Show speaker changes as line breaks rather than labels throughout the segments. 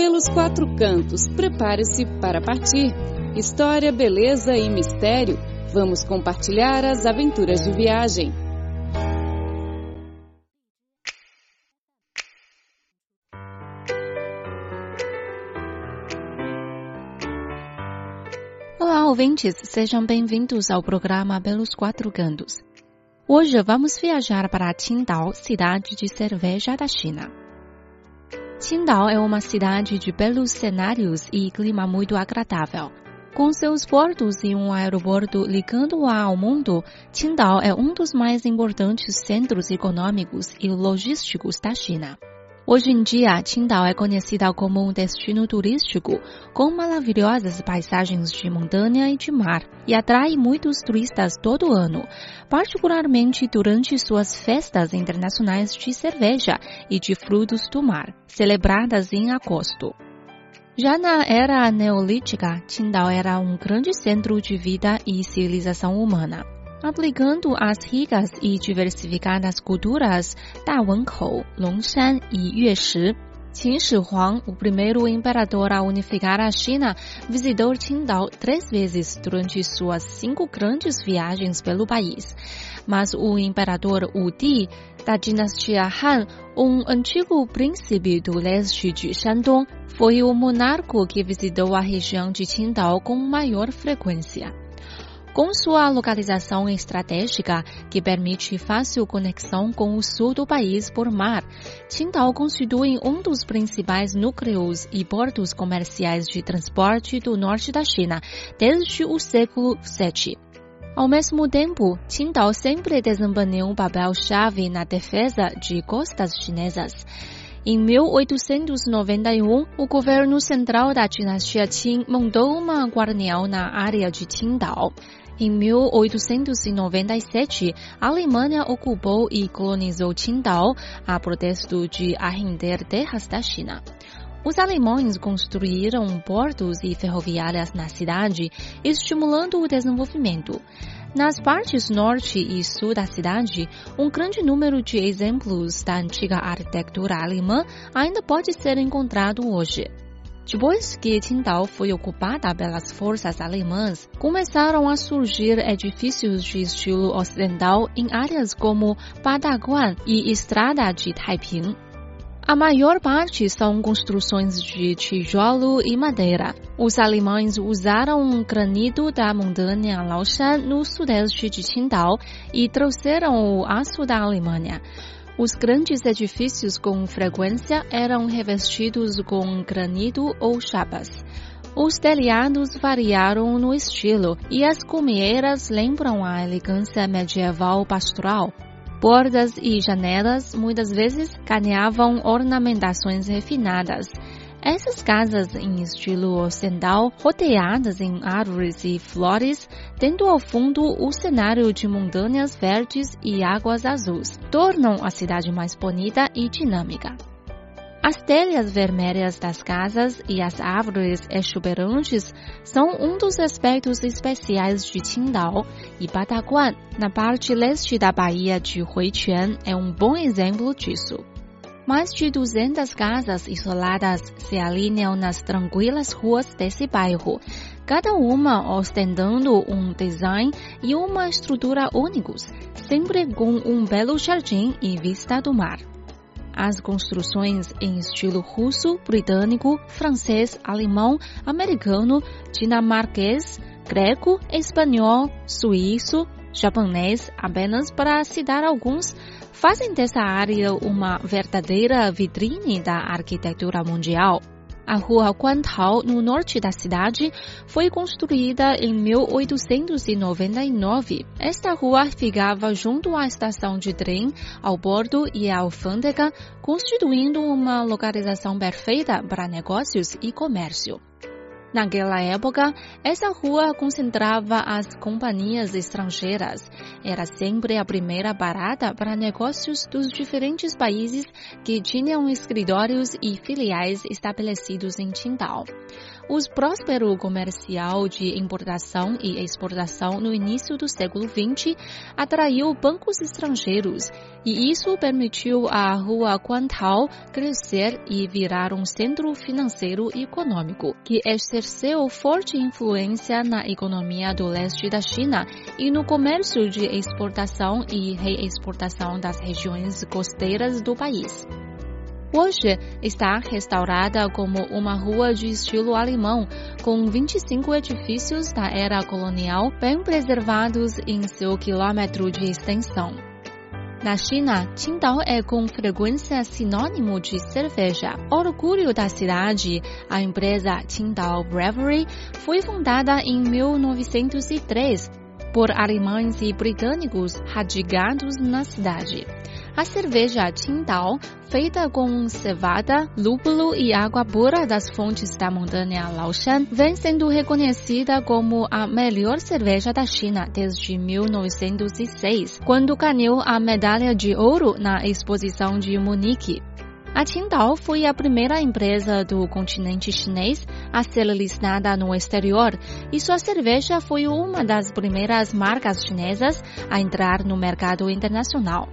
pelos quatro cantos. Prepare-se para partir. História, beleza e mistério. Vamos compartilhar as aventuras de viagem.
Olá, ouvintes, sejam bem-vindos ao programa Pelos Quatro Cantos. Hoje vamos viajar para Qingdao, cidade de cerveja da China. Qingdao é uma cidade de belos cenários e clima muito agradável. Com seus portos e um aeroporto ligando-a ao mundo, Qingdao é um dos mais importantes centros econômicos e logísticos da China. Hoje em dia, Qingdao é conhecida como um destino turístico com maravilhosas paisagens de montanha e de mar e atrai muitos turistas todo ano, particularmente durante suas festas internacionais de cerveja e de frutos do mar, celebradas em agosto. Já na era neolítica, Qingdao era um grande centro de vida e civilização humana aplicando as ricas e diversificadas culturas da Wenkou, Longshan e Yueshi. Qin Shi Huang, o primeiro imperador a unificar a China, visitou Qingdao três vezes durante suas cinco grandes viagens pelo país. Mas o imperador Wu Di, da dinastia Han, um antigo príncipe do leste de Shandong, foi o monarca que visitou a região de Qingdao com maior frequência. Com sua localização estratégica, que permite fácil conexão com o sul do país por mar, Qingdao constitui um dos principais núcleos e portos comerciais de transporte do norte da China desde o século VII. Ao mesmo tempo, Qingdao sempre desempenhou um papel-chave na defesa de costas chinesas. Em 1891, o governo central da dinastia Qing montou uma guarnião na área de Qingdao. Em 1897, a Alemanha ocupou e colonizou Qingdao a protesto de arrender terras da China. Os alemães construíram portos e ferroviárias na cidade, estimulando o desenvolvimento. Nas partes norte e sul da cidade, um grande número de exemplos da antiga arquitetura alemã ainda pode ser encontrado hoje. Depois que Qingdao foi ocupada pelas forças alemãs, começaram a surgir edifícios de estilo ocidental em áreas como Badaguan e Estrada de Taiping. A maior parte são construções de tijolo e madeira. Os alemães usaram granito da montanha Laoshan no sudeste de Qingdao e trouxeram o aço da Alemanha. Os grandes edifícios com frequência eram revestidos com granito ou chapas. Os telhados variaram no estilo e as cumieiras lembram a elegância medieval pastoral. Portas e janelas muitas vezes ganhavam ornamentações refinadas essas casas em estilo ocidental, rodeadas em árvores e flores, tendo ao fundo o cenário de montanhas verdes e águas azuis, tornam a cidade mais bonita e dinâmica. As telhas vermelhas das casas e as árvores exuberantes são um dos aspectos especiais de Qingdao e Badaguan, na parte leste da Baía de Huiquan, é um bom exemplo disso. Mais de 200 casas isoladas se alinham nas tranquilas ruas desse bairro, cada uma ostentando um design e uma estrutura únicos, sempre com um belo jardim e vista do mar. As construções em estilo russo, britânico, francês, alemão, americano, dinamarquês, greco, espanhol, suíço, japonês, apenas para citar alguns, fazem dessa área uma verdadeira vitrine da arquitetura mundial. A rua Guantao, no norte da cidade, foi construída em 1899. Esta rua ficava junto à estação de trem, ao porto e à alfândega, constituindo uma localização perfeita para negócios e comércio. Naquela época, essa rua concentrava as companhias estrangeiras. Era sempre a primeira parada para negócios dos diferentes países que tinham escritórios e filiais estabelecidos em Qingdao. O próspero comercial de importação e exportação no início do século XX atraiu bancos estrangeiros e isso permitiu à rua Guantao crescer e virar um centro financeiro e econômico que exerceu forte influência na economia do leste da China e no comércio de exportação e reexportação das regiões costeiras do país. Hoje está restaurada como uma rua de estilo alemão, com 25 edifícios da era colonial bem preservados em seu quilômetro de extensão. Na China, Qingdao é com frequência sinônimo de cerveja. Orgulho da cidade, a empresa Qingdao Brewery foi fundada em 1903 por alemães e britânicos radicados na cidade. A cerveja Qingdao, feita com cevada, lúpulo e água pura das fontes da montanha Laoshan, vem sendo reconhecida como a melhor cerveja da China desde 1906, quando ganhou a medalha de ouro na exposição de Munique. A Qingdao foi a primeira empresa do continente chinês a ser listada no exterior e sua cerveja foi uma das primeiras marcas chinesas a entrar no mercado internacional.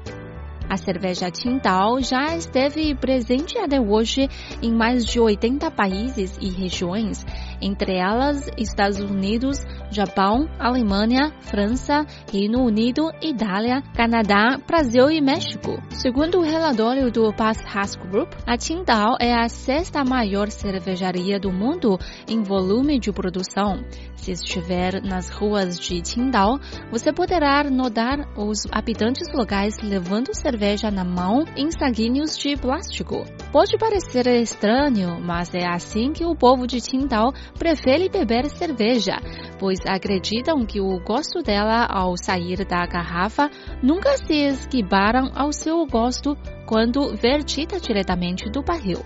A cerveja Qingdao já esteve presente até hoje em mais de 80 países e regiões, entre elas Estados Unidos, Japão, Alemanha, França, Reino Unido, Itália, Canadá, Brasil e México. Segundo o relatório do Pass Haas Group, a Qingdao é a sexta maior cervejaria do mundo em volume de produção. Se estiver nas ruas de Qingdao, você poderá notar os habitantes locais levando cerveja na mão em saquinhos de plástico. Pode parecer estranho, mas é assim que o povo de Qingdao prefere beber cerveja, pois acreditam que o gosto dela ao sair da garrafa nunca se esquivaram ao seu gosto quando vertida diretamente do barril.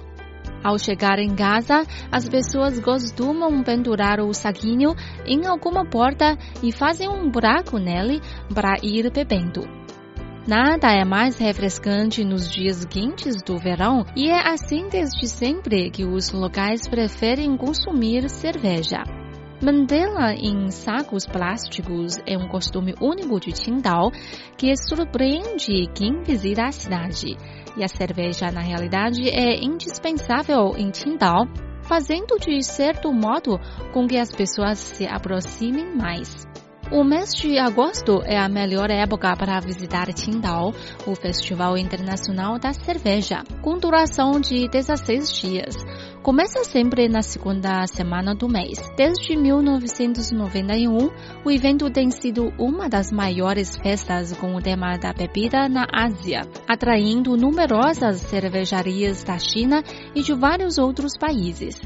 Ao chegar em casa, as pessoas costumam pendurar o saquinho em alguma porta e fazem um buraco nele para ir bebendo. Nada é mais refrescante nos dias quentes do verão e é assim desde sempre que os locais preferem consumir cerveja. Mantê-la em sacos plásticos é um costume único de Qingdao que surpreende quem visita a cidade. E a cerveja, na realidade, é indispensável em Qingdao, fazendo de certo modo com que as pessoas se aproximem mais. O mês de agosto é a melhor época para visitar Qingdao, o Festival Internacional da Cerveja, com duração de 16 dias. Começa sempre na segunda semana do mês. Desde 1991, o evento tem sido uma das maiores festas com o tema da bebida na Ásia, atraindo numerosas cervejarias da China e de vários outros países.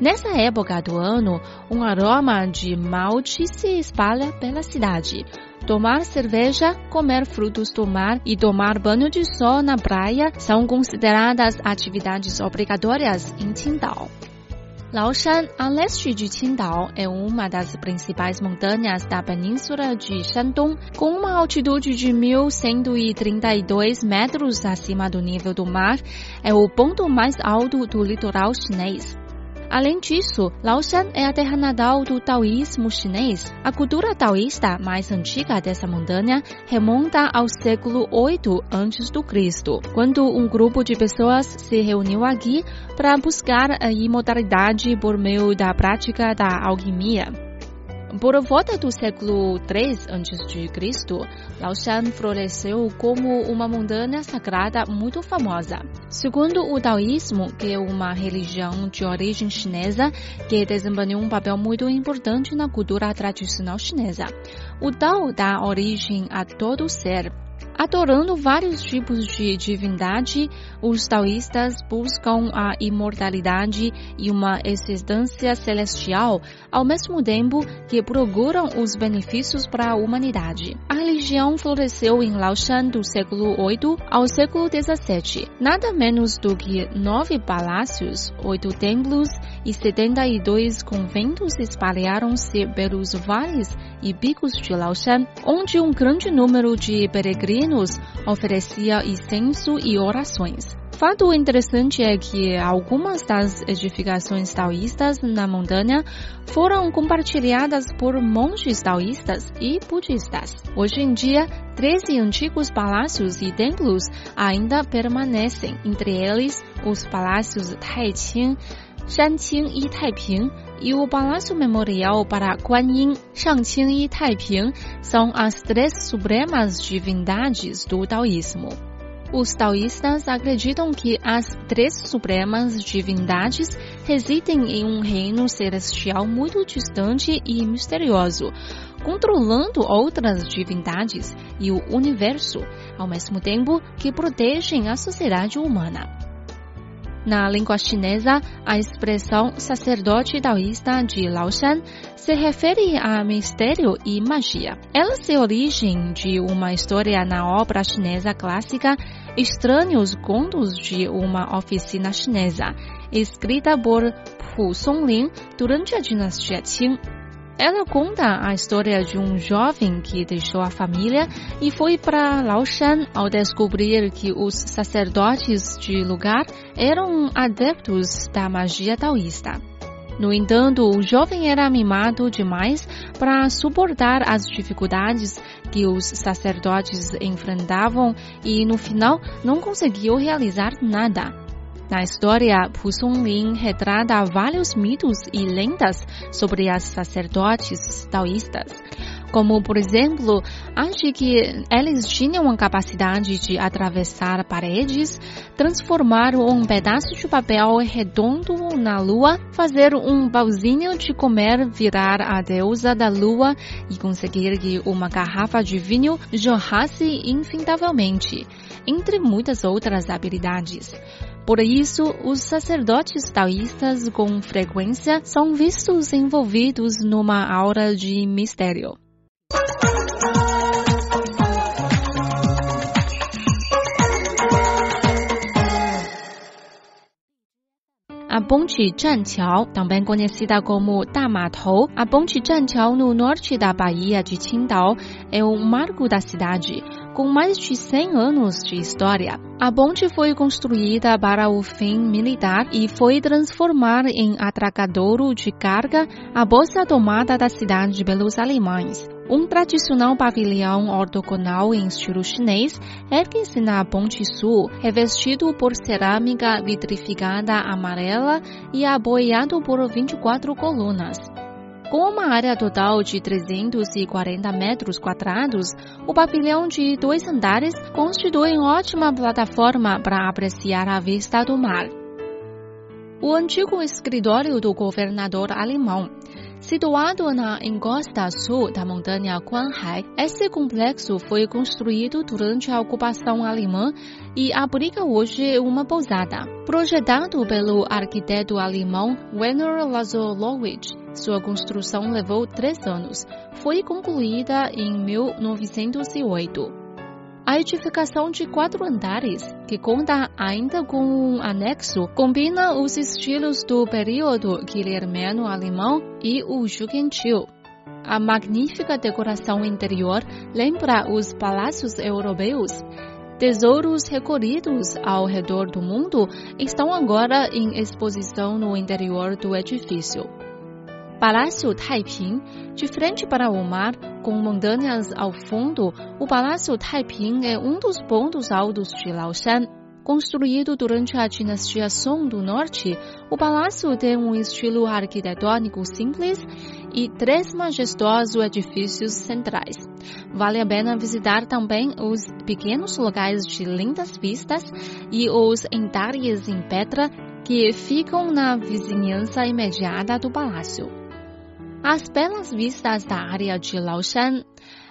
Nessa época do ano, um aroma de malte se espalha pela cidade. Tomar cerveja, comer frutos do mar e tomar banho de sol na praia são consideradas atividades obrigatórias em Qingdao. Laoshan, a leste de Qingdao, é uma das principais montanhas da península de Shandong, com uma altitude de 1.132 metros acima do nível do mar. É o ponto mais alto do litoral chinês. Além disso, Laoshan é a terra natal do taoísmo chinês. A cultura taoísta mais antiga dessa montanha remonta ao século 8 a.C., quando um grupo de pessoas se reuniu aqui para buscar a imortalidade por meio da prática da alquimia. Por volta do século III a.C., Laoshan floresceu como uma montanha sagrada muito famosa. Segundo o taoísmo, que é uma religião de origem chinesa que desempenhou um papel muito importante na cultura tradicional chinesa, o Tao dá origem a todo ser, Adorando vários tipos de divindade, os taoístas buscam a imortalidade e uma existência celestial, ao mesmo tempo que procuram os benefícios para a humanidade. A religião floresceu em Laoshan do século VIII ao século XVII. Nada menos do que nove palácios, oito templos e 72 conventos espalharam-se pelos vales e bicos de Laoshan, onde um grande número de peregrinos oferecia incenso e orações. Fato interessante é que algumas das edificações taoístas na montanha foram compartilhadas por monges taoístas e budistas. Hoje em dia, 13 antigos palácios e templos ainda permanecem, entre eles os palácios Taiqing, Shanqing e Taiping e o Palácio Memorial para Guanyin, Shangqing e Taiping são as três supremas divindades do taoísmo. Os taoístas acreditam que as três supremas divindades residem em um reino celestial muito distante e misterioso, controlando outras divindades e o universo, ao mesmo tempo que protegem a sociedade humana. Na língua chinesa, a expressão sacerdote taoísta de Laoshan se refere a mistério e magia. Ela se origem de uma história na obra chinesa clássica Estranhos Contos de uma Oficina Chinesa, escrita por Pu Songlin durante a dinastia Qing. Ela conta a história de um jovem que deixou a família e foi para Laoshan ao descobrir que os sacerdotes de lugar eram adeptos da magia taoísta. No entanto, o jovem era mimado demais para suportar as dificuldades que os sacerdotes enfrentavam e, no final, não conseguiu realizar nada. Na história, Pu Songlin retrata vários mitos e lendas sobre as sacerdotes taoístas. Como, por exemplo, acha que eles tinham a capacidade de atravessar paredes, transformar um pedaço de papel redondo na lua, fazer um pauzinho de comer virar a deusa da lua e conseguir que uma garrafa de vinho jorrasse infindavelmente, entre muitas outras habilidades. Por isso, os sacerdotes taoístas com frequência são vistos envolvidos numa aura de mistério. A ponte Zhanqiao, também conhecida como Damatou, a ponte Zhanqiao no norte da Bahia de Qingdao, é o marco da cidade com mais de 100 anos de história. A ponte foi construída para o fim militar e foi transformada em atracadouro de carga após a tomada da cidade pelos alemães. Um tradicional pavilhão ortogonal em estilo chinês ergue-se na Ponte Sul, revestido por cerâmica vitrificada amarela e apoiado por 24 colunas. Com uma área total de 340 metros quadrados, o pavilhão de dois andares constitui ótima plataforma para apreciar a vista do mar. O antigo escritório do governador alemão Situado na encosta sul da montanha Guanhai, esse complexo foi construído durante a ocupação alemã e abriga hoje uma pousada. Projetado pelo arquiteto alemão Werner Lazarowitsch, sua construção levou três anos. Foi concluída em 1908. A edificação de quatro andares, que conta ainda com um anexo, combina os estilos do período guilhermiano alemão e o jugentil. A magnífica decoração interior lembra os palácios europeus. Tesouros recolhidos ao redor do mundo estão agora em exposição no interior do edifício. Palácio Taiping, de frente para o mar, com montanhas ao fundo, o Palácio Taiping é um dos pontos altos de Laoshan. Construído durante a dinastia Song do Norte, o palácio tem um estilo arquitetônico simples e três majestosos edifícios centrais. Vale a pena visitar também os pequenos locais de lindas vistas e os entalhes em pedra que ficam na vizinhança imediata do palácio. As belas vistas da área de Laoshan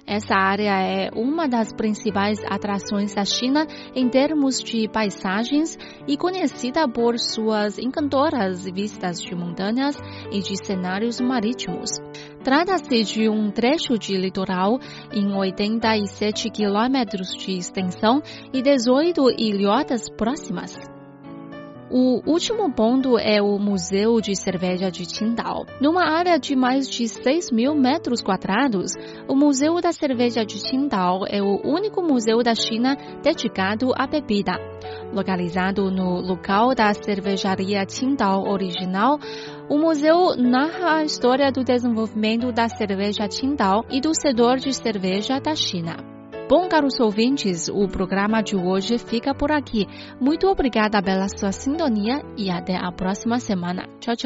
Essa área é uma das principais atrações da China em termos de paisagens e conhecida por suas encantadoras vistas de montanhas e de cenários marítimos. Trata-se de um trecho de litoral em 87 quilômetros de extensão e 18 ilhotas próximas. O último ponto é o Museu de Cerveja de Qingdao. Numa área de mais de 6 mil metros quadrados, o Museu da Cerveja de Qingdao é o único museu da China dedicado à bebida. Localizado no local da cervejaria Qingdao original, o museu narra a história do desenvolvimento da cerveja Qingdao e do setor de cerveja da China. Bom, caros ouvintes, o programa de hoje fica por aqui. Muito obrigada pela sua sintonia e até a próxima semana. Tchau, tchau.